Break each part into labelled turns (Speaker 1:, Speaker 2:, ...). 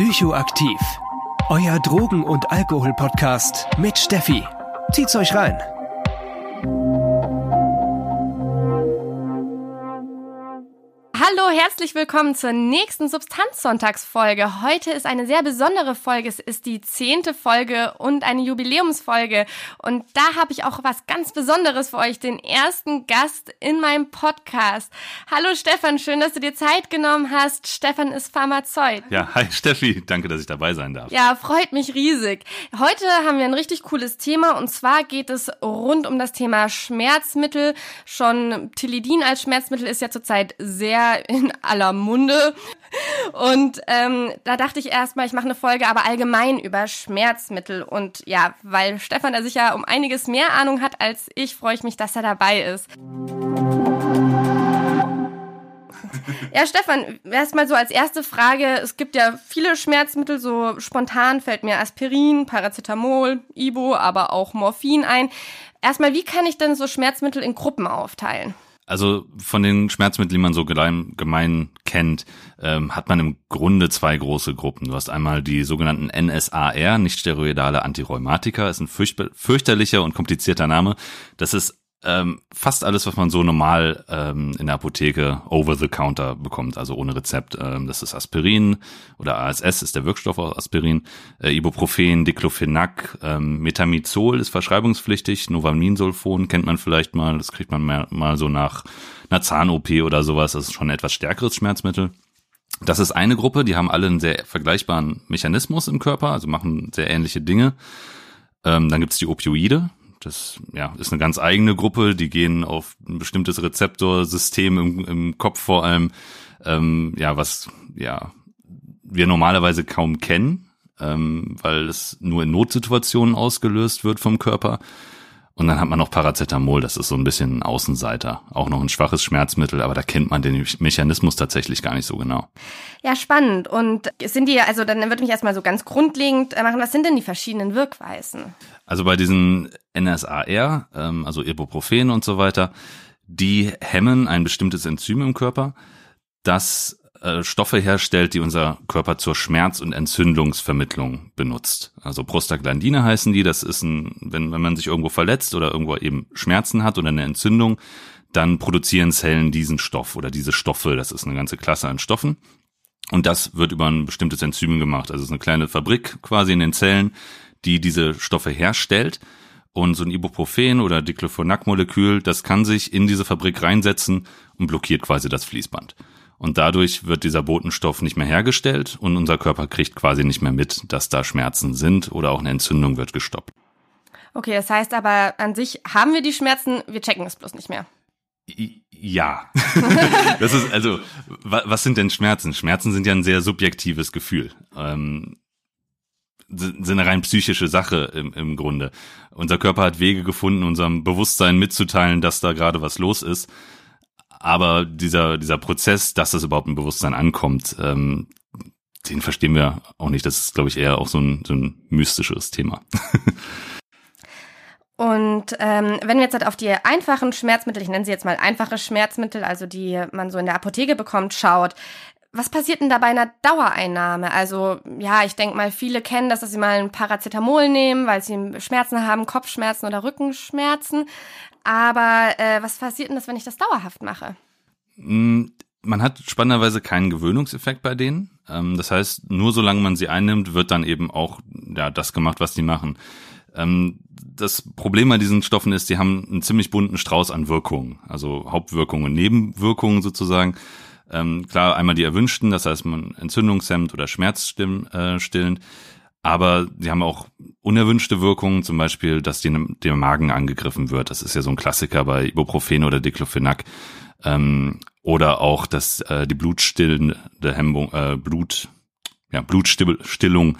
Speaker 1: Psychoaktiv. Euer Drogen- und Alkohol-Podcast mit Steffi. Zieht's euch rein.
Speaker 2: Herzlich willkommen zur nächsten Substanzsonntagsfolge. Heute ist eine sehr besondere Folge. Es ist die zehnte Folge und eine Jubiläumsfolge. Und da habe ich auch was ganz Besonderes für euch, den ersten Gast in meinem Podcast. Hallo Stefan, schön, dass du dir Zeit genommen hast. Stefan ist Pharmazeut.
Speaker 3: Ja, hi Steffi, danke, dass ich dabei sein darf.
Speaker 2: Ja, freut mich riesig. Heute haben wir ein richtig cooles Thema und zwar geht es rund um das Thema Schmerzmittel. Schon Tilidin als Schmerzmittel ist ja zurzeit sehr in aller Munde. Und ähm, da dachte ich erstmal, ich mache eine Folge aber allgemein über Schmerzmittel. Und ja, weil Stefan da sicher um einiges mehr Ahnung hat als ich, freue ich mich, dass er dabei ist. Ja, Stefan, erstmal so als erste Frage. Es gibt ja viele Schmerzmittel, so spontan fällt mir Aspirin, Paracetamol, Ibo, aber auch Morphin ein. Erstmal, wie kann ich denn so Schmerzmittel in Gruppen aufteilen?
Speaker 3: Also von den Schmerzmitteln, die man so gemein, gemein kennt, ähm, hat man im Grunde zwei große Gruppen. Du hast einmal die sogenannten NSAR, nicht steroidale Antirheumatika, ist ein fürchterlicher und komplizierter Name. Das ist ähm, fast alles, was man so normal ähm, in der Apotheke over the counter bekommt, also ohne Rezept. Ähm, das ist Aspirin oder ASS ist der Wirkstoff aus Aspirin, äh, Ibuprofen, Diclofenac, ähm, Metamizol ist verschreibungspflichtig, Novaminsulfon kennt man vielleicht mal, das kriegt man mal, mal so nach einer Zahn-OP oder sowas, das ist schon ein etwas stärkeres Schmerzmittel. Das ist eine Gruppe, die haben alle einen sehr vergleichbaren Mechanismus im Körper, also machen sehr ähnliche Dinge. Ähm, dann gibt's die Opioide, das ja, ist eine ganz eigene Gruppe, die gehen auf ein bestimmtes Rezeptorsystem im, im Kopf vor allem, ähm, ja, was ja wir normalerweise kaum kennen, ähm, weil es nur in Notsituationen ausgelöst wird vom Körper. Und dann hat man noch Paracetamol, das ist so ein bisschen ein Außenseiter. Auch noch ein schwaches Schmerzmittel, aber da kennt man den Mechanismus tatsächlich gar nicht so genau.
Speaker 2: Ja, spannend. Und sind die, also dann würde mich erstmal so ganz grundlegend machen, was sind denn die verschiedenen Wirkweisen?
Speaker 3: Also bei diesen NSAR, ähm, also Ibuprofen und so weiter, die hemmen ein bestimmtes Enzym im Körper, das äh, Stoffe herstellt, die unser Körper zur Schmerz- und Entzündungsvermittlung benutzt. Also Prostaglandine heißen die, das ist ein, wenn, wenn man sich irgendwo verletzt oder irgendwo eben Schmerzen hat oder eine Entzündung, dann produzieren Zellen diesen Stoff oder diese Stoffe, das ist eine ganze Klasse an Stoffen. Und das wird über ein bestimmtes Enzym gemacht. Also es ist eine kleine Fabrik quasi in den Zellen, die diese Stoffe herstellt. Und so ein Ibuprofen oder Diclofenac-Molekül, das kann sich in diese Fabrik reinsetzen und blockiert quasi das Fließband. Und dadurch wird dieser Botenstoff nicht mehr hergestellt und unser Körper kriegt quasi nicht mehr mit, dass da Schmerzen sind oder auch eine Entzündung wird gestoppt.
Speaker 2: Okay, das heißt aber an sich haben wir die Schmerzen, wir checken es bloß nicht mehr.
Speaker 3: Ja. das ist also, was sind denn Schmerzen? Schmerzen sind ja ein sehr subjektives Gefühl. Ähm, sind eine rein psychische Sache im, im Grunde. Unser Körper hat Wege gefunden, unserem Bewusstsein mitzuteilen, dass da gerade was los ist. Aber dieser, dieser Prozess, dass das überhaupt im Bewusstsein ankommt, ähm, den verstehen wir auch nicht. Das ist, glaube ich, eher auch so ein, so ein mystisches Thema.
Speaker 2: Und ähm, wenn wir jetzt halt auf die einfachen Schmerzmittel, ich nenne sie jetzt mal einfache Schmerzmittel, also die man so in der Apotheke bekommt, schaut, was passiert denn da bei einer Dauereinnahme? Also ja, ich denke mal, viele kennen das, dass sie mal ein Paracetamol nehmen, weil sie Schmerzen haben, Kopfschmerzen oder Rückenschmerzen. Aber äh, was passiert denn das, wenn ich das dauerhaft mache?
Speaker 3: Mm, man hat spannenderweise keinen Gewöhnungseffekt bei denen. Ähm, das heißt, nur solange man sie einnimmt, wird dann eben auch ja, das gemacht, was die machen. Ähm, das Problem bei diesen Stoffen ist, die haben einen ziemlich bunten Strauß an Wirkungen, also Hauptwirkungen, Nebenwirkungen sozusagen. Ähm, klar, einmal die erwünschten, das heißt man entzündungshemmend oder schmerzstillend. Äh, aber sie haben auch unerwünschte Wirkungen, zum Beispiel, dass die, der Magen angegriffen wird. Das ist ja so ein Klassiker bei Ibuprofen oder Diclofenac. Ähm, oder auch, dass äh, die blutstillende Hemmung, äh, Blut, ja, Blutstillung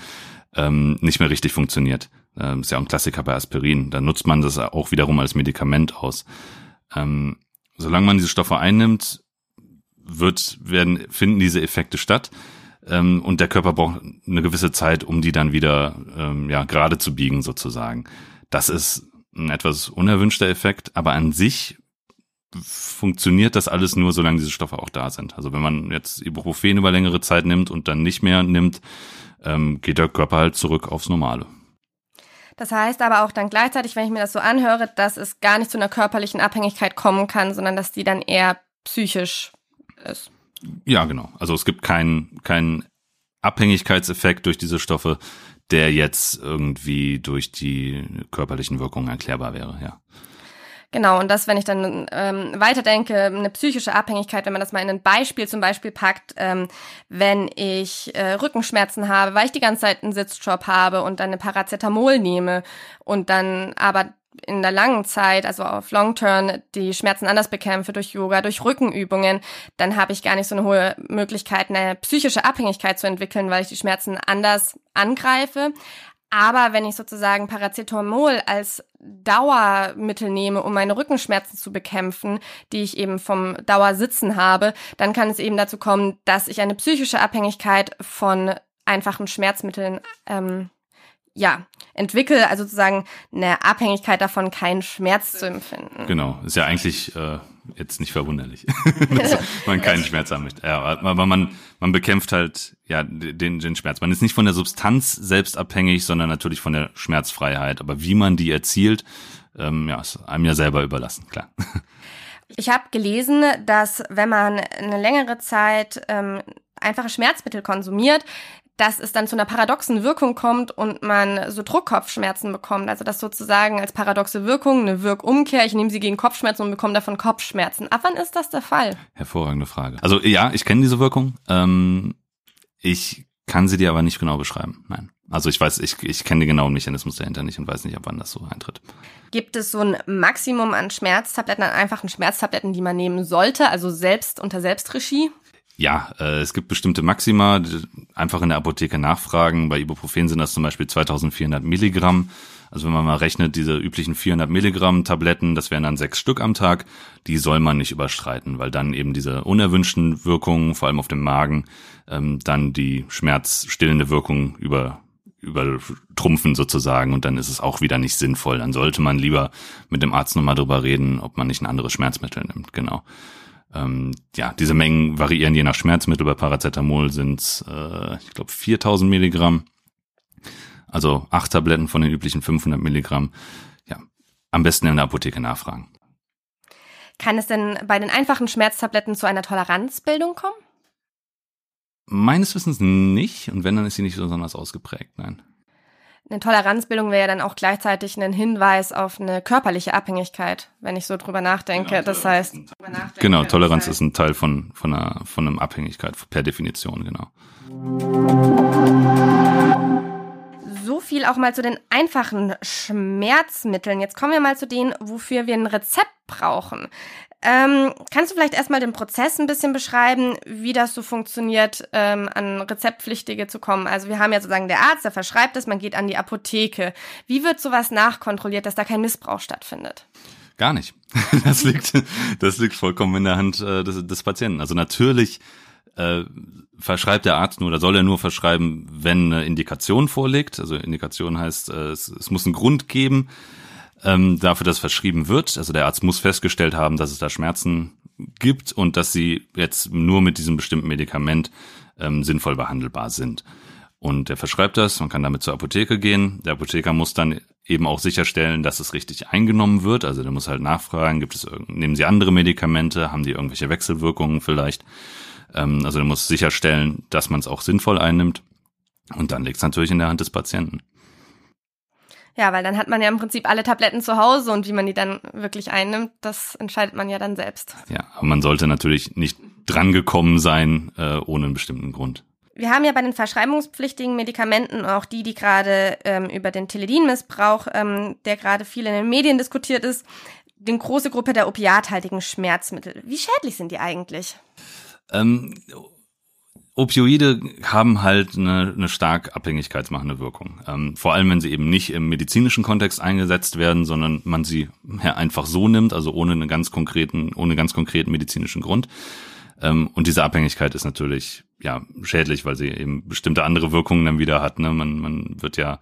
Speaker 3: ähm, nicht mehr richtig funktioniert. Ähm, ist ja auch ein Klassiker bei Aspirin. Da nutzt man das auch wiederum als Medikament aus. Ähm, solange man diese Stoffe einnimmt, wird, werden, finden diese Effekte statt. Ähm, und der Körper braucht eine gewisse Zeit, um die dann wieder ähm, ja, gerade zu biegen, sozusagen. Das ist ein etwas unerwünschter Effekt, aber an sich funktioniert das alles nur, solange diese Stoffe auch da sind. Also wenn man jetzt Ibuprofen über längere Zeit nimmt und dann nicht mehr nimmt, ähm, geht der Körper halt zurück aufs Normale.
Speaker 2: Das heißt aber auch dann gleichzeitig, wenn ich mir das so anhöre, dass es gar nicht zu einer körperlichen Abhängigkeit kommen kann, sondern dass die dann eher psychisch ist.
Speaker 3: Ja, genau. Also es gibt keinen keinen Abhängigkeitseffekt durch diese Stoffe, der jetzt irgendwie durch die körperlichen Wirkungen erklärbar wäre, ja.
Speaker 2: Genau, und das, wenn ich dann ähm, weiterdenke, eine psychische Abhängigkeit, wenn man das mal in ein Beispiel zum Beispiel packt, ähm, wenn ich äh, Rückenschmerzen habe, weil ich die ganze Zeit einen Sitzjob habe und dann eine Paracetamol nehme und dann aber in der langen Zeit, also auf Long Term, die Schmerzen anders bekämpfe durch Yoga, durch Rückenübungen, dann habe ich gar nicht so eine hohe Möglichkeit, eine psychische Abhängigkeit zu entwickeln, weil ich die Schmerzen anders angreife. Aber wenn ich sozusagen Paracetamol als Dauermittel nehme, um meine Rückenschmerzen zu bekämpfen, die ich eben vom Dauersitzen habe, dann kann es eben dazu kommen, dass ich eine psychische Abhängigkeit von einfachen Schmerzmitteln ähm, ja, entwickle, also sozusagen eine Abhängigkeit davon, keinen Schmerz zu empfinden.
Speaker 3: Genau, ist ja eigentlich äh, jetzt nicht verwunderlich, dass man keinen Schmerz haben möchte. Ja, aber man, man bekämpft halt ja den, den Schmerz. Man ist nicht von der Substanz selbst abhängig, sondern natürlich von der Schmerzfreiheit. Aber wie man die erzielt, ähm, ja, ist einem ja selber überlassen, klar.
Speaker 2: Ich habe gelesen, dass wenn man eine längere Zeit ähm, einfache Schmerzmittel konsumiert, dass es dann zu einer paradoxen Wirkung kommt und man so Druckkopfschmerzen bekommt. Also das sozusagen als paradoxe Wirkung, eine Wirkumkehr. Ich nehme sie gegen Kopfschmerzen und bekomme davon Kopfschmerzen. Ab wann ist das der Fall?
Speaker 3: Hervorragende Frage. Also ja, ich kenne diese Wirkung. Ähm, ich kann sie dir aber nicht genau beschreiben. Nein. Also ich weiß, ich, ich kenne den genauen Mechanismus dahinter nicht und weiß nicht, ab wann das so eintritt.
Speaker 2: Gibt es so ein Maximum an Schmerztabletten, an einfachen Schmerztabletten, die man nehmen sollte, also selbst unter Selbstregie?
Speaker 3: Ja, äh, es gibt bestimmte Maxima, einfach in der Apotheke nachfragen. Bei Ibuprofen sind das zum Beispiel 2400 Milligramm. Also wenn man mal rechnet, diese üblichen 400 Milligramm Tabletten, das wären dann sechs Stück am Tag, die soll man nicht überstreiten, weil dann eben diese unerwünschten Wirkungen, vor allem auf dem Magen, ähm, dann die schmerzstillende Wirkung über übertrumpfen sozusagen und dann ist es auch wieder nicht sinnvoll. Dann sollte man lieber mit dem Arzt nochmal drüber reden, ob man nicht ein anderes Schmerzmittel nimmt, genau. Ähm, ja, diese Mengen variieren je nach Schmerzmittel. Bei Paracetamol sind äh, ich glaube, 4000 Milligramm. Also acht Tabletten von den üblichen 500 Milligramm. Ja, am besten in der Apotheke nachfragen.
Speaker 2: Kann es denn bei den einfachen Schmerztabletten zu einer Toleranzbildung kommen?
Speaker 3: Meines Wissens nicht. Und wenn, dann ist sie nicht besonders ausgeprägt, nein.
Speaker 2: Eine Toleranzbildung wäre ja dann auch gleichzeitig ein Hinweis auf eine körperliche Abhängigkeit, wenn ich so drüber nachdenke. Genau, das heißt,
Speaker 3: genau, Toleranz ist ein Teil von von einer von einem Abhängigkeit per Definition, genau.
Speaker 2: So viel auch mal zu den einfachen Schmerzmitteln. Jetzt kommen wir mal zu denen, wofür wir ein Rezept brauchen. Ähm, kannst du vielleicht erstmal den Prozess ein bisschen beschreiben, wie das so funktioniert, ähm, an Rezeptpflichtige zu kommen? Also wir haben ja sozusagen der Arzt, der verschreibt es, man geht an die Apotheke. Wie wird sowas nachkontrolliert, dass da kein Missbrauch stattfindet?
Speaker 3: Gar nicht. Das liegt, das liegt vollkommen in der Hand äh, des, des Patienten. Also natürlich äh, verschreibt der Arzt nur oder soll er nur verschreiben, wenn eine Indikation vorliegt. Also Indikation heißt, äh, es, es muss einen Grund geben, ähm, dafür, dass verschrieben wird. Also der Arzt muss festgestellt haben, dass es da Schmerzen gibt und dass sie jetzt nur mit diesem bestimmten Medikament ähm, sinnvoll behandelbar sind. Und er verschreibt das, man kann damit zur Apotheke gehen. Der Apotheker muss dann eben auch sicherstellen, dass es richtig eingenommen wird. Also der muss halt nachfragen, gibt es nehmen Sie andere Medikamente, haben die irgendwelche Wechselwirkungen vielleicht. Ähm, also der muss sicherstellen, dass man es auch sinnvoll einnimmt. Und dann liegt es natürlich in der Hand des Patienten.
Speaker 2: Ja, weil dann hat man ja im Prinzip alle Tabletten zu Hause und wie man die dann wirklich einnimmt, das entscheidet man ja dann selbst.
Speaker 3: Ja, aber man sollte natürlich nicht drangekommen sein äh, ohne einen bestimmten Grund.
Speaker 2: Wir haben ja bei den verschreibungspflichtigen Medikamenten auch die, die gerade ähm, über den Teledin-Missbrauch, ähm, der gerade viel in den Medien diskutiert ist, die große Gruppe der opiathaltigen Schmerzmittel. Wie schädlich sind die eigentlich?
Speaker 3: Ähm, Opioide haben halt eine, eine stark abhängigkeitsmachende Wirkung. Ähm, vor allem, wenn sie eben nicht im medizinischen Kontext eingesetzt werden, sondern man sie ja, einfach so nimmt, also ohne einen ganz konkreten, ohne ganz konkreten medizinischen Grund. Ähm, und diese Abhängigkeit ist natürlich ja schädlich, weil sie eben bestimmte andere Wirkungen dann wieder hat. Ne? Man, man wird ja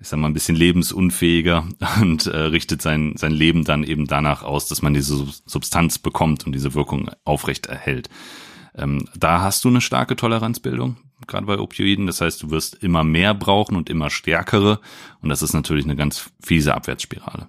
Speaker 3: ich sag mal, ein bisschen lebensunfähiger und äh, richtet sein, sein Leben dann eben danach aus, dass man diese Substanz bekommt und diese Wirkung aufrecht erhält. Ähm, da hast du eine starke Toleranzbildung gerade bei Opioiden. Das heißt, du wirst immer mehr brauchen und immer stärkere. Und das ist natürlich eine ganz fiese Abwärtsspirale.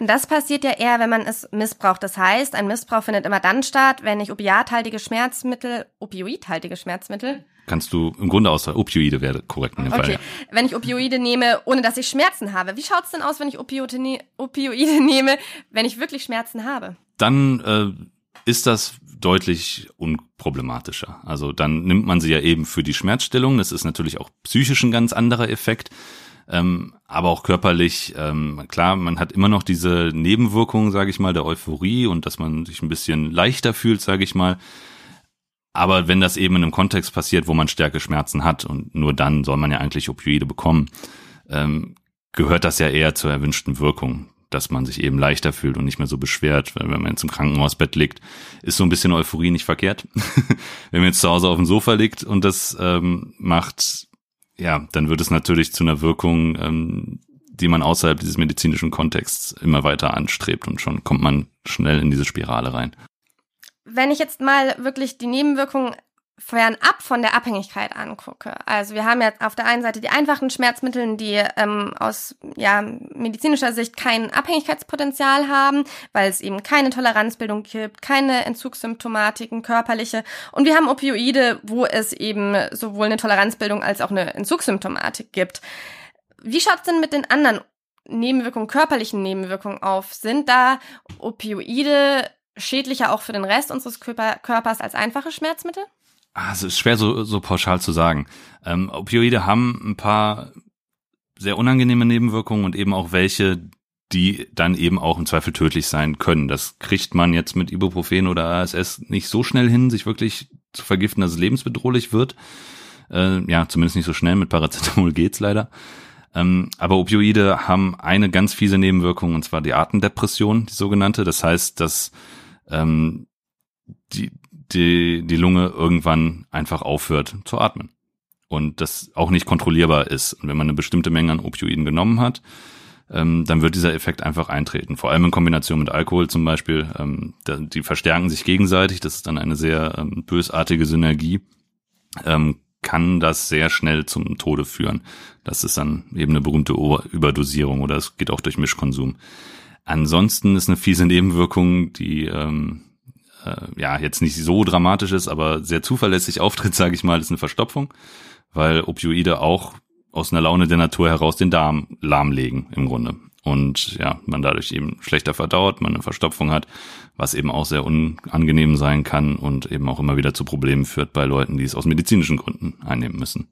Speaker 2: Und das passiert ja eher, wenn man es missbraucht. Das heißt, ein Missbrauch findet immer dann statt, wenn ich opiathaltige Schmerzmittel, opioidhaltige Schmerzmittel.
Speaker 3: Kannst du im Grunde aus Opioide wäre korrekt in dem
Speaker 2: okay.
Speaker 3: Fall. Ja.
Speaker 2: Wenn ich Opioide nehme, ohne dass ich Schmerzen habe. Wie schaut's denn aus, wenn ich Opioide, ne Opioide nehme, wenn ich wirklich Schmerzen habe?
Speaker 3: Dann äh, ist das deutlich unproblematischer. Also dann nimmt man sie ja eben für die Schmerzstillung. Das ist natürlich auch psychisch ein ganz anderer Effekt ähm, aber auch körperlich. Ähm, klar, man hat immer noch diese Nebenwirkungen, sage ich mal, der Euphorie und dass man sich ein bisschen leichter fühlt, sage ich mal. Aber wenn das eben in einem Kontext passiert, wo man stärke Schmerzen hat und nur dann soll man ja eigentlich Opioide bekommen, ähm, gehört das ja eher zur erwünschten Wirkung, dass man sich eben leichter fühlt und nicht mehr so beschwert. Weil wenn man jetzt im Krankenhausbett liegt, ist so ein bisschen Euphorie nicht verkehrt. wenn man jetzt zu Hause auf dem Sofa liegt und das ähm, macht ja, dann wird es natürlich zu einer Wirkung, ähm, die man außerhalb dieses medizinischen Kontexts immer weiter anstrebt und schon kommt man schnell in diese Spirale rein.
Speaker 2: Wenn ich jetzt mal wirklich die Nebenwirkungen fernab von der Abhängigkeit angucke. Also wir haben jetzt auf der einen Seite die einfachen Schmerzmittel, die ähm, aus ja, medizinischer Sicht kein Abhängigkeitspotenzial haben, weil es eben keine Toleranzbildung gibt, keine Entzugssymptomatiken, körperliche. Und wir haben Opioide, wo es eben sowohl eine Toleranzbildung als auch eine Entzugssymptomatik gibt. Wie schaut's denn mit den anderen Nebenwirkungen, körperlichen Nebenwirkungen auf? Sind da Opioide schädlicher auch für den Rest unseres Körper, Körpers als einfache Schmerzmittel?
Speaker 3: Ah, es ist schwer so, so pauschal zu sagen. Ähm, Opioide haben ein paar sehr unangenehme Nebenwirkungen und eben auch welche, die dann eben auch im Zweifel tödlich sein können. Das kriegt man jetzt mit Ibuprofen oder ASS nicht so schnell hin, sich wirklich zu vergiften, dass es lebensbedrohlich wird. Äh, ja, zumindest nicht so schnell. Mit Paracetamol geht's leider. Ähm, aber Opioide haben eine ganz fiese Nebenwirkung und zwar die Atemdepression, die sogenannte. Das heißt, dass ähm, die, die, die Lunge irgendwann einfach aufhört zu atmen. Und das auch nicht kontrollierbar ist. Und wenn man eine bestimmte Menge an Opioiden genommen hat, ähm, dann wird dieser Effekt einfach eintreten. Vor allem in Kombination mit Alkohol zum Beispiel. Ähm, die verstärken sich gegenseitig. Das ist dann eine sehr ähm, bösartige Synergie. Ähm, kann das sehr schnell zum Tode führen. Das ist dann eben eine berühmte Überdosierung oder es geht auch durch Mischkonsum. Ansonsten ist eine fiese Nebenwirkung, die ähm, äh, ja jetzt nicht so dramatisch ist, aber sehr zuverlässig auftritt, sage ich mal, ist eine Verstopfung, weil Opioide auch aus einer Laune der Natur heraus den Darm lahmlegen im Grunde. Und ja, man dadurch eben schlechter verdaut, man eine Verstopfung hat, was eben auch sehr unangenehm sein kann und eben auch immer wieder zu Problemen führt bei Leuten, die es aus medizinischen Gründen einnehmen müssen.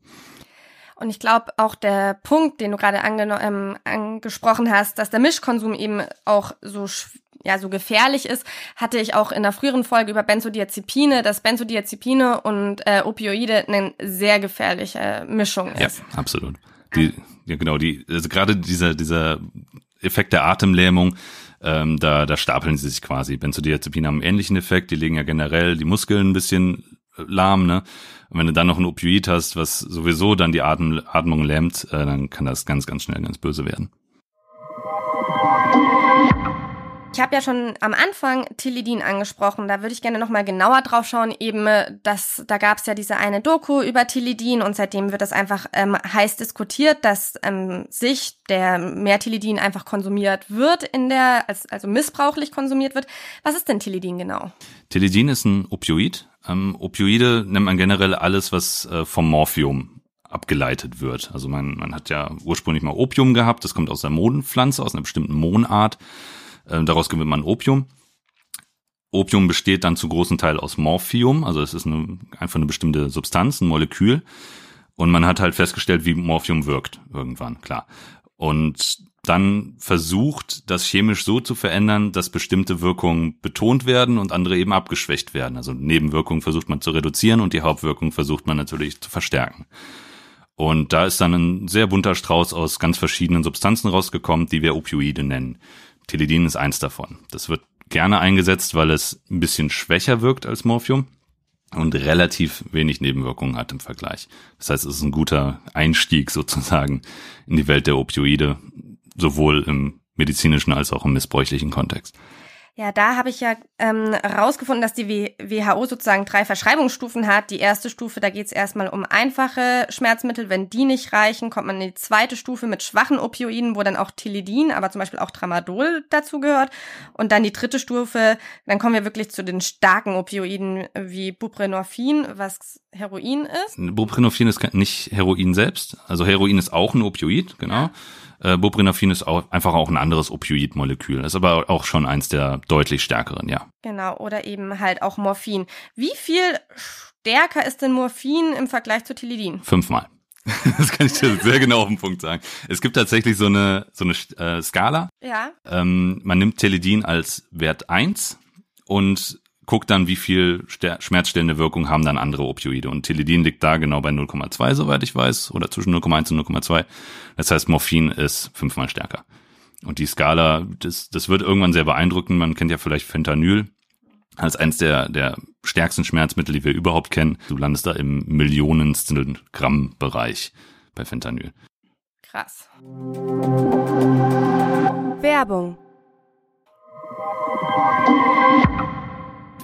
Speaker 2: Und ich glaube auch der Punkt, den du gerade ähm, angesprochen hast, dass der Mischkonsum eben auch so ja so gefährlich ist, hatte ich auch in der früheren Folge über Benzodiazepine, dass Benzodiazepine und äh, Opioide eine sehr gefährliche Mischung ist.
Speaker 3: Ja, absolut. Die, ja genau, die, also gerade dieser, dieser Effekt der Atemlähmung, ähm, da, da stapeln sie sich quasi. Benzodiazepine haben einen ähnlichen Effekt, die legen ja generell die Muskeln ein bisschen äh, lahm, ne? Und wenn du dann noch ein Opioid hast, was sowieso dann die Atm Atmung lähmt, äh, dann kann das ganz, ganz schnell ganz böse werden.
Speaker 2: Ich habe ja schon am Anfang Tilidin angesprochen. Da würde ich gerne noch mal genauer drauf schauen. Eben, dass da gab es ja diese eine Doku über Tilidin und seitdem wird das einfach ähm, heiß diskutiert, dass ähm, sich der Mehrtilidin einfach konsumiert wird in der, als, also missbrauchlich konsumiert wird. Was ist denn Tilidin genau?
Speaker 3: Tilidin ist ein Opioid. Ähm, Opioide nennt man generell alles, was äh, vom Morphium abgeleitet wird. Also man, man hat ja ursprünglich mal Opium gehabt, das kommt aus der Mohnpflanze, aus einer bestimmten Mohnart. Äh, daraus gewinnt man Opium. Opium besteht dann zu großen Teil aus Morphium, also es ist eine, einfach eine bestimmte Substanz, ein Molekül. Und man hat halt festgestellt, wie Morphium wirkt irgendwann, klar. Und dann versucht, das chemisch so zu verändern, dass bestimmte Wirkungen betont werden und andere eben abgeschwächt werden. Also Nebenwirkungen versucht man zu reduzieren und die Hauptwirkung versucht man natürlich zu verstärken. Und da ist dann ein sehr bunter Strauß aus ganz verschiedenen Substanzen rausgekommen, die wir Opioide nennen. Teledin ist eins davon. Das wird gerne eingesetzt, weil es ein bisschen schwächer wirkt als Morphium und relativ wenig Nebenwirkungen hat im Vergleich. Das heißt, es ist ein guter Einstieg sozusagen in die Welt der Opioide, sowohl im medizinischen als auch im missbräuchlichen Kontext.
Speaker 2: Ja, da habe ich ja ähm, rausgefunden, dass die WHO sozusagen drei Verschreibungsstufen hat. Die erste Stufe, da geht es erstmal um einfache Schmerzmittel. Wenn die nicht reichen, kommt man in die zweite Stufe mit schwachen Opioiden, wo dann auch Tilidin, aber zum Beispiel auch Tramadol dazu gehört. Und dann die dritte Stufe, dann kommen wir wirklich zu den starken Opioiden wie Buprenorphin, was Heroin ist.
Speaker 3: Buprenorphin ist nicht Heroin selbst. Also Heroin ist auch ein Opioid, genau. Ja. Äh, Buprenorphin ist auch einfach auch ein anderes Opioidmolekül, ist aber auch schon eins der deutlich stärkeren, ja.
Speaker 2: Genau, oder eben halt auch Morphin. Wie viel stärker ist denn Morphin im Vergleich zu Tilidin?
Speaker 3: Fünfmal. Das kann ich dir sehr genau auf den Punkt sagen. Es gibt tatsächlich so eine, so eine äh, Skala.
Speaker 2: Ja.
Speaker 3: Ähm, man nimmt Teledin als Wert eins und guckt dann, wie viel schmerzstillende Wirkung haben dann andere Opioide. Und Teledin liegt da genau bei 0,2, soweit ich weiß, oder zwischen 0,1 und 0,2. Das heißt, Morphin ist fünfmal stärker. Und die Skala, das, das wird irgendwann sehr beeindruckend. Man kennt ja vielleicht Fentanyl als eins der, der stärksten Schmerzmittel, die wir überhaupt kennen. Du landest da im Millionenstel Gramm Bereich bei Fentanyl.
Speaker 2: Krass. Werbung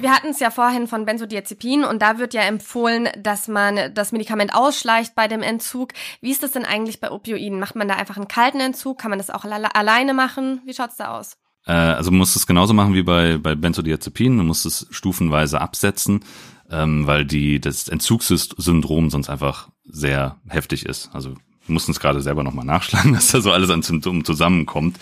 Speaker 2: wir hatten es ja vorhin von Benzodiazepin und da wird ja empfohlen, dass man das Medikament ausschleicht bei dem Entzug. Wie ist das denn eigentlich bei Opioiden? Macht man da einfach einen kalten Entzug? Kann man das auch alleine machen? Wie schaut's da aus?
Speaker 3: Äh, also man muss es genauso machen wie bei, bei Benzodiazepin. Man muss es stufenweise absetzen, ähm, weil die, das Entzugssyndrom sonst einfach sehr heftig ist. Also wir mussten es gerade selber nochmal nachschlagen, dass da so alles an Symptomen zusammenkommt.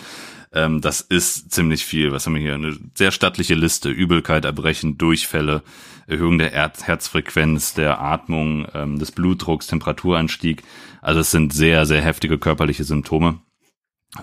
Speaker 3: Ähm, das ist ziemlich viel. Was haben wir hier? Eine sehr stattliche Liste. Übelkeit, Erbrechen, Durchfälle, Erhöhung der er Herzfrequenz, der Atmung, ähm, des Blutdrucks, Temperaturanstieg. Also es sind sehr, sehr heftige körperliche Symptome.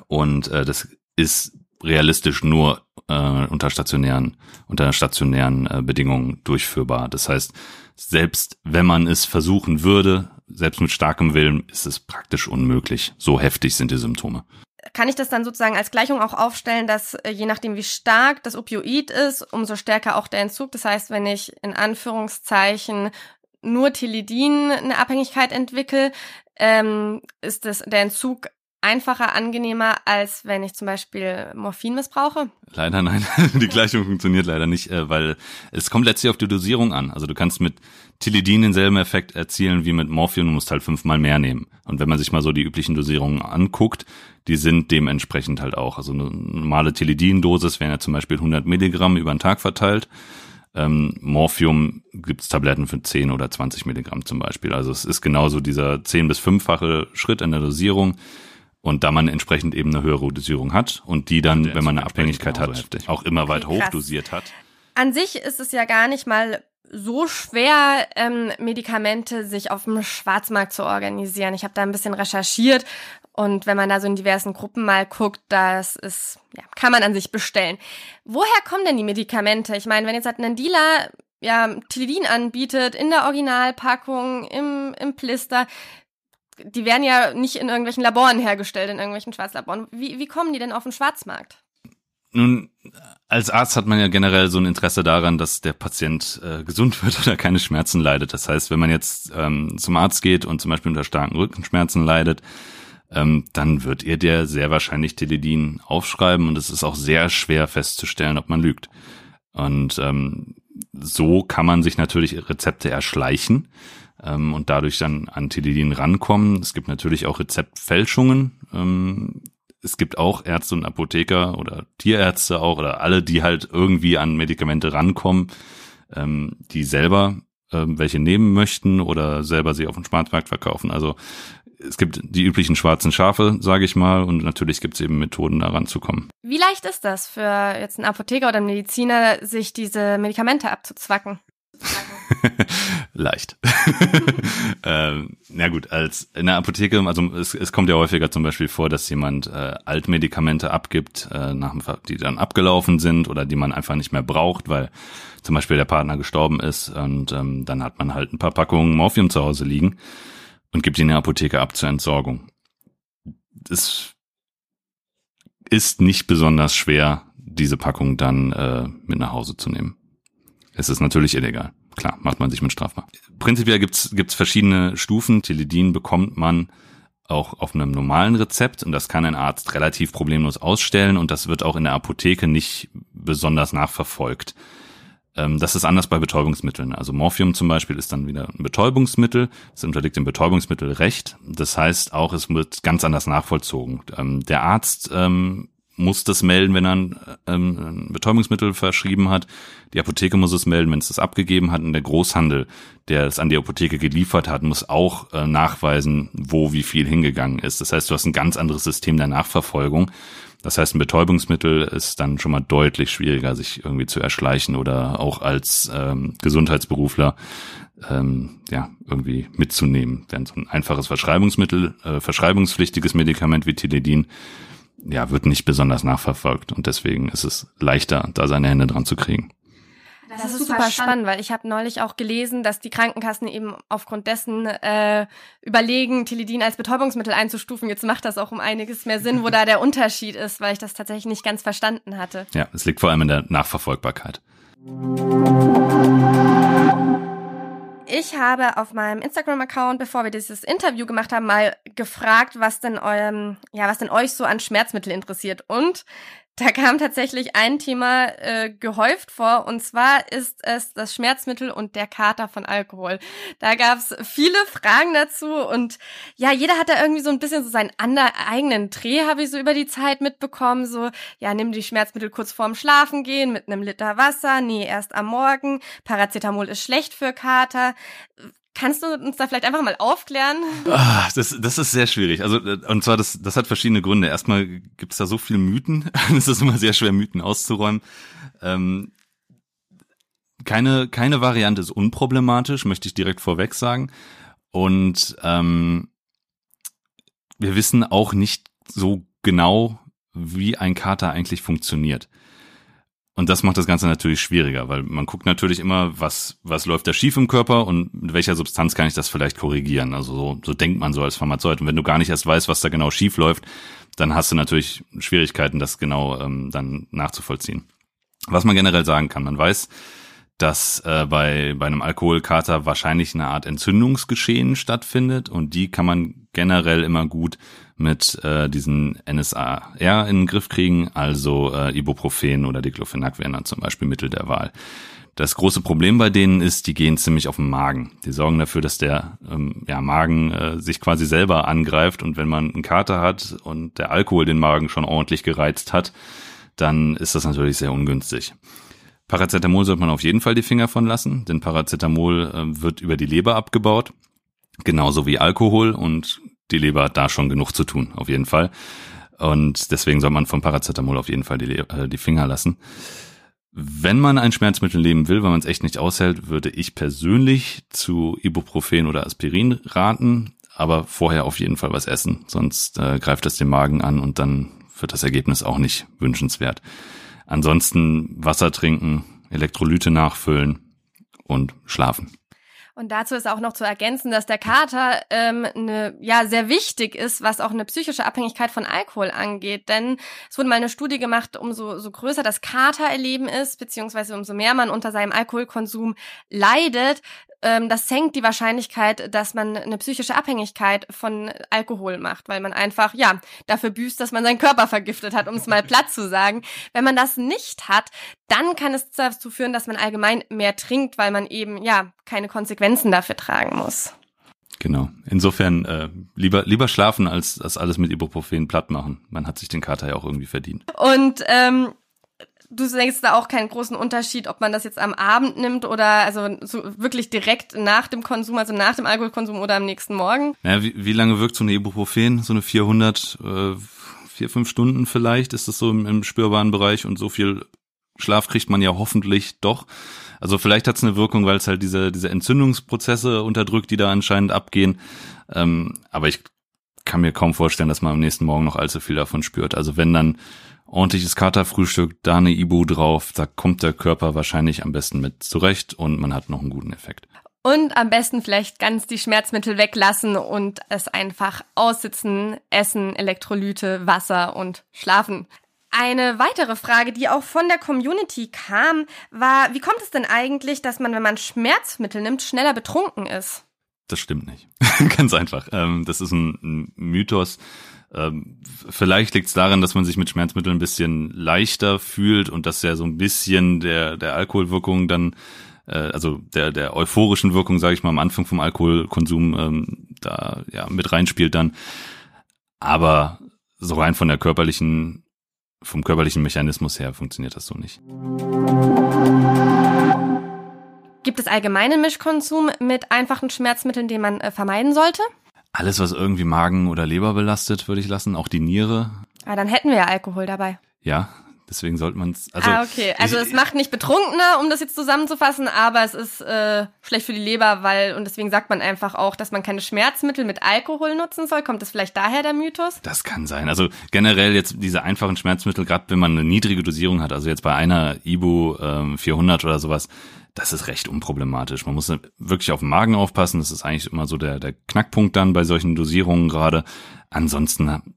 Speaker 3: Und äh, das ist realistisch nur äh, unter stationären, unter stationären äh, Bedingungen durchführbar. Das heißt, selbst wenn man es versuchen würde, selbst mit starkem Willen, ist es praktisch unmöglich. So heftig sind die Symptome
Speaker 2: kann ich das dann sozusagen als Gleichung auch aufstellen, dass äh, je nachdem, wie stark das Opioid ist, umso stärker auch der Entzug. Das heißt, wenn ich in Anführungszeichen nur Tilidin eine Abhängigkeit entwickle, ähm, ist das der Entzug einfacher, angenehmer, als wenn ich zum Beispiel Morphin missbrauche?
Speaker 3: Leider nein. Die Gleichung funktioniert leider nicht, äh, weil es kommt letztlich auf die Dosierung an. Also du kannst mit Tilidin denselben Effekt erzielen wie mit Morphium, du musst halt fünfmal mehr nehmen. Und wenn man sich mal so die üblichen Dosierungen anguckt, die sind dementsprechend halt auch. Also eine normale Tilidin-Dosis wären ja zum Beispiel 100 Milligramm über den Tag verteilt. Ähm, Morphium gibt's Tabletten für 10 oder 20 Milligramm zum Beispiel. Also es ist genauso dieser 10 bis 5-fache Schritt in der Dosierung. Und da man entsprechend eben eine höhere Dosierung hat und die dann, wenn man eine Abhängigkeit hat, heftig. auch immer weit okay, hochdosiert hat.
Speaker 2: An sich ist es ja gar nicht mal so schwer, ähm, Medikamente sich auf dem Schwarzmarkt zu organisieren. Ich habe da ein bisschen recherchiert und wenn man da so in diversen Gruppen mal guckt, das ist, ja, kann man an sich bestellen. Woher kommen denn die Medikamente? Ich meine, wenn jetzt halt ein Dealer ja, Tilidin anbietet, in der Originalpackung, im, im Plister, die werden ja nicht in irgendwelchen Laboren hergestellt, in irgendwelchen Schwarzlaboren. Wie, wie kommen die denn auf den Schwarzmarkt?
Speaker 3: Nun, als Arzt hat man ja generell so ein Interesse daran, dass der Patient äh, gesund wird oder keine Schmerzen leidet. Das heißt, wenn man jetzt ähm, zum Arzt geht und zum Beispiel unter starken Rückenschmerzen leidet, ähm, dann wird ihr der sehr wahrscheinlich Teledin aufschreiben und es ist auch sehr schwer festzustellen, ob man lügt. Und ähm, so kann man sich natürlich Rezepte erschleichen ähm, und dadurch dann an Teledin rankommen. Es gibt natürlich auch Rezeptfälschungen. Ähm, es gibt auch Ärzte und Apotheker oder Tierärzte auch oder alle, die halt irgendwie an Medikamente rankommen, ähm, die selber ähm, welche nehmen möchten oder selber sie auf dem Schwarzmarkt verkaufen. Also es gibt die üblichen schwarzen Schafe, sage ich mal, und natürlich gibt es eben Methoden, daran zu kommen.
Speaker 2: Wie leicht ist das für jetzt einen Apotheker oder einen Mediziner, sich diese Medikamente abzuzwacken?
Speaker 3: Leicht. ähm, na gut, als in der Apotheke, also es, es kommt ja häufiger zum Beispiel vor, dass jemand äh, Altmedikamente abgibt, äh, nach, die dann abgelaufen sind oder die man einfach nicht mehr braucht, weil zum Beispiel der Partner gestorben ist und ähm, dann hat man halt ein paar Packungen Morphium zu Hause liegen und gibt die in der Apotheke ab zur Entsorgung. Das ist nicht besonders schwer, diese Packung dann äh, mit nach Hause zu nehmen. Es ist natürlich illegal. Klar, macht man sich mit strafbar. Prinzipiell gibt's gibt's verschiedene Stufen. Teledin bekommt man auch auf einem normalen Rezept und das kann ein Arzt relativ problemlos ausstellen und das wird auch in der Apotheke nicht besonders nachverfolgt. Ähm, das ist anders bei Betäubungsmitteln. Also Morphium zum Beispiel ist dann wieder ein Betäubungsmittel. Es unterliegt dem Betäubungsmittelrecht. Das heißt auch, es wird ganz anders nachvollzogen. Ähm, der Arzt ähm, muss das melden, wenn er ein, ähm, ein Betäubungsmittel verschrieben hat. Die Apotheke muss es melden, wenn es das abgegeben hat. Und der Großhandel, der es an die Apotheke geliefert hat, muss auch äh, nachweisen, wo wie viel hingegangen ist. Das heißt, du hast ein ganz anderes System der Nachverfolgung. Das heißt, ein Betäubungsmittel ist dann schon mal deutlich schwieriger, sich irgendwie zu erschleichen oder auch als ähm, Gesundheitsberufler ähm, ja irgendwie mitzunehmen. Während so ein einfaches Verschreibungsmittel, äh, verschreibungspflichtiges Medikament wie Tiledin ja, wird nicht besonders nachverfolgt und deswegen ist es leichter, da seine Hände dran zu kriegen.
Speaker 2: Das, das ist super spannend, weil ich habe neulich auch gelesen, dass die Krankenkassen eben aufgrund dessen äh, überlegen, Tilidin als Betäubungsmittel einzustufen. Jetzt macht das auch um einiges mehr Sinn, wo da der Unterschied ist, weil ich das tatsächlich nicht ganz verstanden hatte.
Speaker 3: Ja, es liegt vor allem in der Nachverfolgbarkeit.
Speaker 2: Ich habe auf meinem Instagram-Account, bevor wir dieses Interview gemacht haben, mal gefragt, was denn eurem, ja, was denn euch so an Schmerzmittel interessiert. Und da kam tatsächlich ein Thema äh, gehäuft vor, und zwar ist es das Schmerzmittel und der Kater von Alkohol. Da gab's viele Fragen dazu und ja, jeder hat da irgendwie so ein bisschen so seinen eigenen Dreh, habe ich so über die Zeit mitbekommen. So, ja, nimm die Schmerzmittel kurz vorm Schlafen gehen mit einem Liter Wasser, nee, erst am Morgen. Paracetamol ist schlecht für Kater. Kannst du uns da vielleicht einfach mal aufklären?
Speaker 3: Ah, das, das ist sehr schwierig. Also, und zwar, das, das hat verschiedene Gründe. Erstmal gibt es da so viele Mythen. es ist immer sehr schwer, Mythen auszuräumen. Ähm, keine, keine Variante ist unproblematisch, möchte ich direkt vorweg sagen. Und ähm, wir wissen auch nicht so genau, wie ein Kater eigentlich funktioniert. Und das macht das Ganze natürlich schwieriger, weil man guckt natürlich immer, was, was läuft da schief im Körper und mit welcher Substanz kann ich das vielleicht korrigieren. Also so, so denkt man so als Pharmazeut. Und wenn du gar nicht erst weißt, was da genau schief läuft, dann hast du natürlich Schwierigkeiten, das genau ähm, dann nachzuvollziehen. Was man generell sagen kann, man weiß, dass äh, bei, bei einem Alkoholkater wahrscheinlich eine Art Entzündungsgeschehen stattfindet und die kann man generell immer gut mit äh, diesen NSAR in den Griff kriegen, also äh, Ibuprofen oder Diclofenac wären dann zum Beispiel Mittel der Wahl. Das große Problem bei denen ist, die gehen ziemlich auf den Magen. Die sorgen dafür, dass der ähm, ja, Magen äh, sich quasi selber angreift und wenn man einen Kater hat und der Alkohol den Magen schon ordentlich gereizt hat, dann ist das natürlich sehr ungünstig. Paracetamol sollte man auf jeden Fall die Finger von lassen, denn Paracetamol äh, wird über die Leber abgebaut, genauso wie Alkohol und die Leber hat da schon genug zu tun, auf jeden Fall. Und deswegen soll man vom Paracetamol auf jeden Fall die, äh, die Finger lassen. Wenn man ein Schmerzmittel nehmen will, weil man es echt nicht aushält, würde ich persönlich zu Ibuprofen oder Aspirin raten, aber vorher auf jeden Fall was essen, sonst äh, greift das den Magen an und dann wird das Ergebnis auch nicht wünschenswert. Ansonsten Wasser trinken, Elektrolyte nachfüllen und schlafen.
Speaker 2: Und dazu ist auch noch zu ergänzen, dass der Kater ähm, ne, ja sehr wichtig ist, was auch eine psychische Abhängigkeit von Alkohol angeht. Denn es wurde mal eine Studie gemacht, umso so größer das Katererleben ist, beziehungsweise umso mehr man unter seinem Alkoholkonsum leidet, das senkt die Wahrscheinlichkeit, dass man eine psychische Abhängigkeit von Alkohol macht, weil man einfach, ja, dafür büßt, dass man seinen Körper vergiftet hat, um es mal platt zu sagen. Wenn man das nicht hat, dann kann es dazu führen, dass man allgemein mehr trinkt, weil man eben, ja, keine Konsequenzen dafür tragen muss.
Speaker 3: Genau. Insofern äh, lieber lieber schlafen als das alles mit Ibuprofen platt machen. Man hat sich den Kater ja auch irgendwie verdient.
Speaker 2: Und ähm, du denkst da auch keinen großen Unterschied, ob man das jetzt am Abend nimmt oder also so wirklich direkt nach dem Konsum, also nach dem Alkoholkonsum oder am nächsten Morgen.
Speaker 3: Ja, wie, wie lange wirkt so eine Ibuprofen? So eine 400, äh, vier, fünf Stunden vielleicht ist das so im, im spürbaren Bereich und so viel Schlaf kriegt man ja hoffentlich doch. Also vielleicht hat es eine Wirkung, weil es halt diese, diese Entzündungsprozesse unterdrückt, die da anscheinend abgehen. Ähm, aber ich kann mir kaum vorstellen, dass man am nächsten Morgen noch allzu viel davon spürt. Also wenn dann ordentliches Katerfrühstück, da eine Ibu drauf, da kommt der Körper wahrscheinlich am besten mit zurecht und man hat noch einen guten Effekt.
Speaker 2: Und am besten vielleicht ganz die Schmerzmittel weglassen und es einfach aussitzen, essen, Elektrolyte, Wasser und schlafen. Eine weitere Frage, die auch von der Community kam, war, wie kommt es denn eigentlich, dass man, wenn man Schmerzmittel nimmt, schneller betrunken ist?
Speaker 3: Das stimmt nicht. Ganz einfach. Ähm, das ist ein Mythos, Ähm, vielleicht liegt es daran, dass man sich mit Schmerzmitteln ein bisschen leichter fühlt und dass ja so ein bisschen der, der Alkoholwirkung dann, äh, also der, der euphorischen Wirkung, sage ich mal, am Anfang vom Alkoholkonsum ähm, da ja mit reinspielt dann. Aber so rein von der körperlichen, vom körperlichen Mechanismus her funktioniert das so nicht.
Speaker 2: Gibt es allgemeinen Mischkonsum mit einfachen Schmerzmitteln, den man äh, vermeiden sollte?
Speaker 3: Alles, was irgendwie Magen oder Leber belastet, würde ich lassen, auch die Niere.
Speaker 2: Ah, dann hätten wir ja Alkohol dabei.
Speaker 3: Ja, deswegen sollte man es. Also,
Speaker 2: ah, okay. Also ich, es macht nicht betrunkener, um das jetzt zusammenzufassen, aber es ist äh, schlecht für die Leber, weil, und deswegen sagt man einfach auch, dass man keine Schmerzmittel mit Alkohol nutzen soll. Kommt das vielleicht daher der Mythos?
Speaker 3: Das kann sein. Also generell jetzt diese einfachen Schmerzmittel, gerade wenn man eine niedrige Dosierung hat, also jetzt bei einer Ibu ähm, 400 oder sowas, das ist recht unproblematisch. Man muss wirklich auf den Magen aufpassen. Das ist eigentlich immer so der, der Knackpunkt dann bei solchen Dosierungen gerade. Ansonsten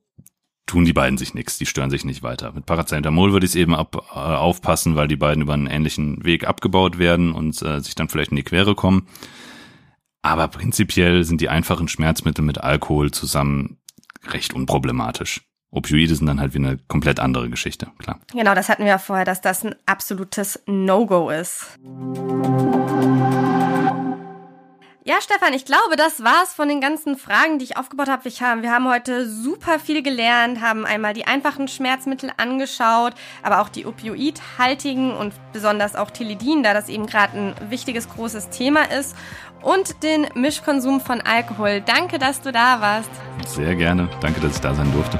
Speaker 3: tun die beiden sich nichts, die stören sich nicht weiter. Mit Paracetamol würde ich es eben ab, äh, aufpassen, weil die beiden über einen ähnlichen Weg abgebaut werden und äh, sich dann vielleicht in die Quere kommen. Aber prinzipiell sind die einfachen Schmerzmittel mit Alkohol zusammen recht unproblematisch. Opioide sind dann halt wie eine komplett andere Geschichte, klar.
Speaker 2: Genau, das hatten wir ja vorher, dass das ein absolutes No-Go ist. Ja, Stefan, ich glaube, das war's von den ganzen Fragen, die ich aufgebaut habe. Wir haben heute super viel gelernt, haben einmal die einfachen Schmerzmittel angeschaut, aber auch die opioidhaltigen und besonders auch Teledin, da das eben gerade ein wichtiges, großes Thema ist. Und den Mischkonsum von Alkohol. Danke, dass du da warst.
Speaker 3: Sehr gerne. Danke, dass ich da sein durfte.